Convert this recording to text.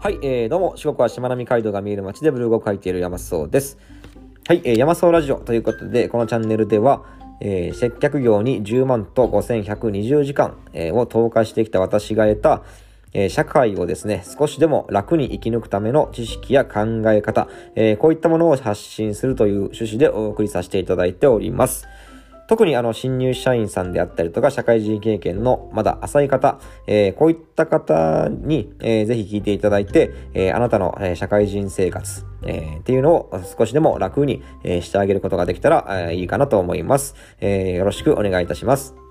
はい、えー、どうも、四国はしまなみ海道が見える街でブログを書いている山荘です。はい、えー、山荘ラジオということで、このチャンネルでは、えー、接客業に10万と5120時間、えー、を投下してきた私が得た、えー、社会をですね、少しでも楽に生き抜くための知識や考え方、えー、こういったものを発信するという趣旨でお送りさせていただいております。特にあの新入社員さんであったりとか社会人経験のまだ浅い方、えー、こういった方に、えー、ぜひ聞いていただいて、えー、あなたの、え社会人生活、えー、っていうのを少しでも楽に、えしてあげることができたら、えいいかなと思います、えよろしくお願いいたします。